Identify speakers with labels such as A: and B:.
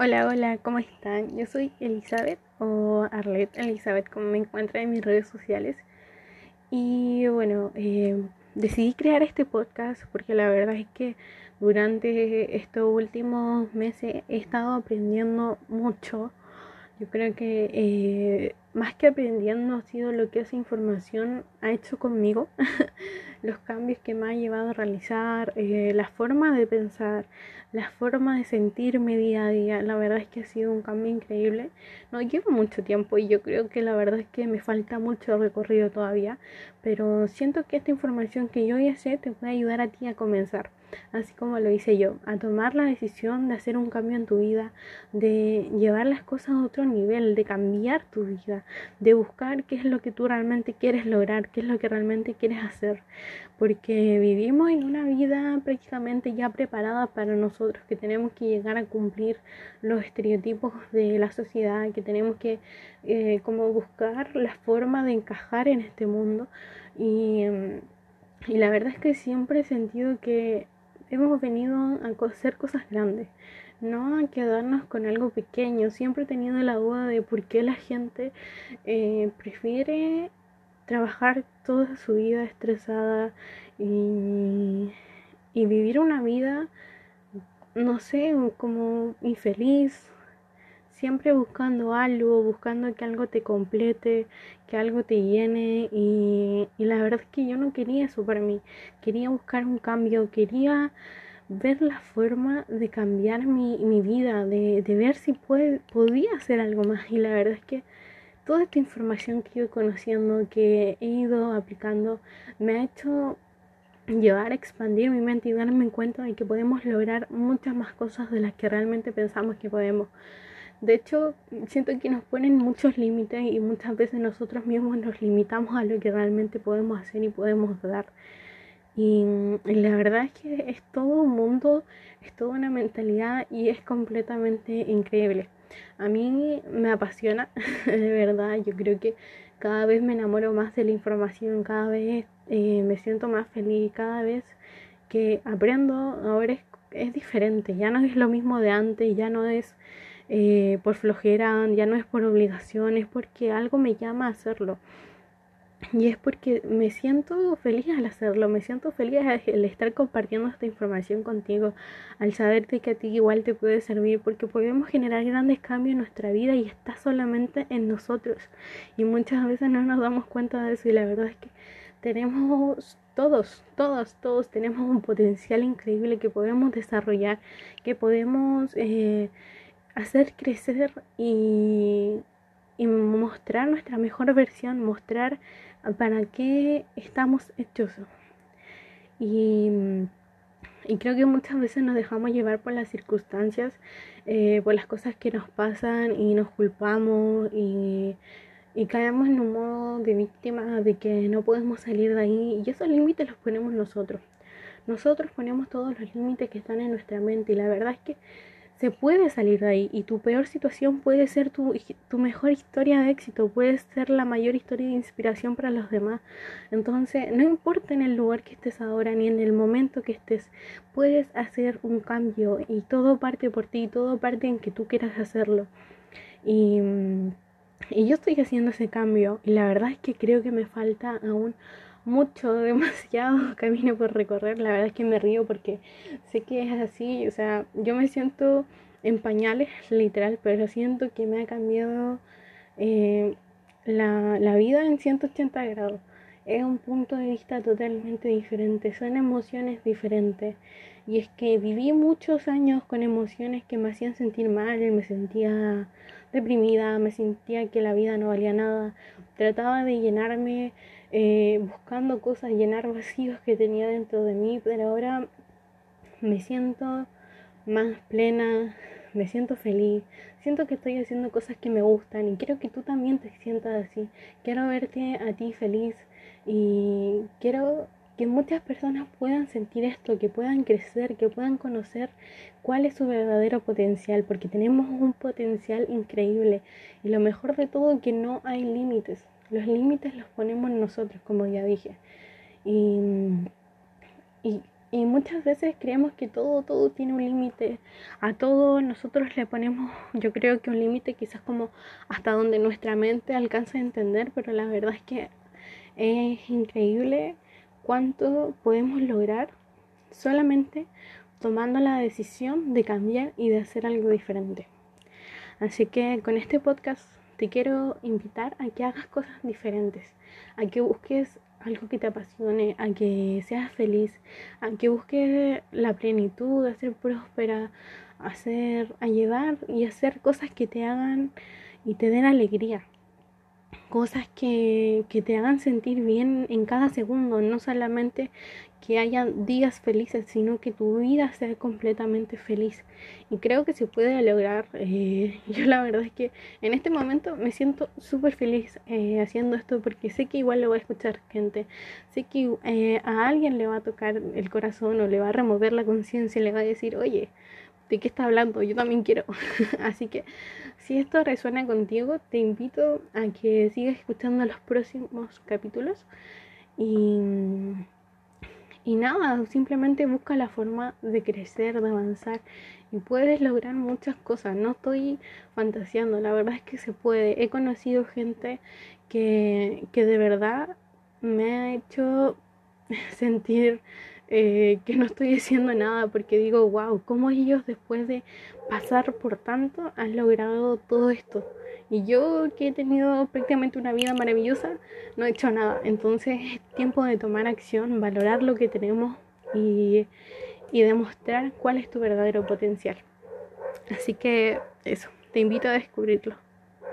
A: Hola, hola, ¿cómo están? Yo soy Elizabeth o Arlette Elizabeth, como me encuentran en mis redes sociales. Y bueno, eh, decidí crear este podcast porque la verdad es que durante estos últimos meses he estado aprendiendo mucho. Yo creo que eh, más que aprendiendo ha sido lo que esa información ha hecho conmigo, los cambios que me ha llevado a realizar, eh, la forma de pensar, la forma de sentirme día a día. La verdad es que ha sido un cambio increíble. No llevo mucho tiempo y yo creo que la verdad es que me falta mucho recorrido todavía, pero siento que esta información que yo ya sé te puede ayudar a ti a comenzar así como lo hice yo, a tomar la decisión de hacer un cambio en tu vida, de llevar las cosas a otro nivel, de cambiar tu vida, de buscar qué es lo que tú realmente quieres lograr, qué es lo que realmente quieres hacer, porque vivimos en una vida prácticamente ya preparada para nosotros, que tenemos que llegar a cumplir los estereotipos de la sociedad, que tenemos que eh, como buscar la forma de encajar en este mundo. Y... Y la verdad es que siempre he sentido que hemos venido a hacer cosas grandes, no a quedarnos con algo pequeño. Siempre he tenido la duda de por qué la gente eh, prefiere trabajar toda su vida estresada y, y vivir una vida, no sé, como infeliz siempre buscando algo, buscando que algo te complete, que algo te llene y, la verdad es que yo no quería eso para mí, quería buscar un cambio, quería ver la forma de cambiar mi, mi vida, de, de, ver si puede, podía hacer algo más y la verdad es que toda esta información que he ido conociendo, que he ido aplicando, me ha hecho llevar a expandir mi mente y darme cuenta de que podemos lograr muchas más cosas de las que realmente pensamos que podemos. De hecho, siento que nos ponen muchos límites y muchas veces nosotros mismos nos limitamos a lo que realmente podemos hacer y podemos dar. Y, la verdad es que es todo un mundo, es toda una mentalidad y es completamente increíble. A mí me apasiona, de verdad, yo creo que cada vez me enamoro más de la información, cada vez eh, me siento más feliz, cada vez que aprendo ahora es, es diferente, ya no es lo mismo de antes, ya no es eh, por flojera, ya no es por obligación, es porque algo me llama a hacerlo. Y es porque me siento feliz al hacerlo, me siento feliz al estar compartiendo esta información contigo, al saberte que a ti igual te puede servir, porque podemos generar grandes cambios en nuestra vida y está solamente en nosotros. Y muchas veces no nos damos cuenta de eso y la verdad es que tenemos todos, todos, todos tenemos un potencial increíble que podemos desarrollar, que podemos... Eh, hacer crecer y, mostrar nuestra mejor versión, mostrar para qué estamos hechos. Y, creo que muchas veces nos dejamos llevar por las circunstancias, eh, por las cosas que nos pasan y nos culpamos y, y caemos en un modo de víctima de que no podemos salir de ahí y esos límites los ponemos nosotros. Nosotros ponemos todos los límites que están en nuestra mente y la verdad es que se puede salir de ahí y tu peor situación puede ser tu, tu, mejor historia de éxito, puede ser la mayor historia de inspiración para los demás. Entonces, no importa en el lugar que estés ahora ni en el momento que estés, puedes hacer un cambio y todo parte por ti, todo parte en que tú quieras hacerlo. Y, y yo estoy haciendo ese cambio y la verdad es que creo que me falta aún mucho, demasiado camino por recorrer. La verdad es que me río porque sé que es así. O sea, yo me siento en pañales, literal, pero siento que me ha cambiado eh, la, la vida en 180 grados. Es un punto de vista totalmente diferente, son emociones diferentes. Y es que viví muchos años con emociones que me hacían sentir mal, me sentía deprimida, me sentía que la vida no valía nada. Trataba de llenarme eh, buscando cosas, llenar vacíos que tenía dentro de mí, pero ahora me siento más plena, me siento feliz, siento que estoy haciendo cosas que me gustan y quiero que tú también te sientas así. Quiero verte a ti feliz y quiero que muchas personas puedan sentir esto, que puedan crecer, que puedan conocer cuál es su verdadero potencial, porque tenemos un potencial increíble y lo mejor de todo que no hay límites. Los límites los ponemos nosotros, como ya dije. Y, y muchas veces creemos que todo, todo tiene un límite. A todo nosotros le ponemos, yo creo que un límite quizás como hasta donde nuestra mente alcanza a entender, pero la verdad es que es increíble cuánto podemos lograr solamente tomando la decisión de cambiar y de hacer algo diferente. Así que con este podcast te quiero invitar a que hagas cosas diferentes, a que busques algo que te apasione, a que seas feliz, a que busques la plenitud, a ser próspera, a hacer, a llevar y hacer cosas que te hagan y te den alegría cosas que, que, te hagan sentir bien en cada segundo, no solamente que haya días felices, sino que tu vida sea completamente feliz. Y creo que se puede lograr. Eh, yo la verdad es que en este momento me siento súper feliz eh, haciendo esto porque sé que igual lo va a escuchar gente. Sé que eh, a alguien le va a tocar el corazón o le va a remover la conciencia y le va a decir, oye, ¿de qué está hablando? Yo también quiero. Así que si esto resuena contigo, te invito a que sigas escuchando los próximos capítulos. Y, y nada, simplemente busca la forma de crecer, de avanzar. Y puedes lograr muchas cosas. No estoy fantaseando, la verdad es que se puede. He conocido gente que, que de verdad me ha hecho sentir eh, que no estoy diciendo nada porque digo, wow, ¿cómo ellos después de pasar por tanto han logrado todo esto? Y yo que he tenido prácticamente una vida maravillosa, no he hecho nada. Entonces es tiempo de tomar acción, valorar lo que tenemos y, y demostrar cuál es tu verdadero potencial. Así que eso, te invito a descubrirlo.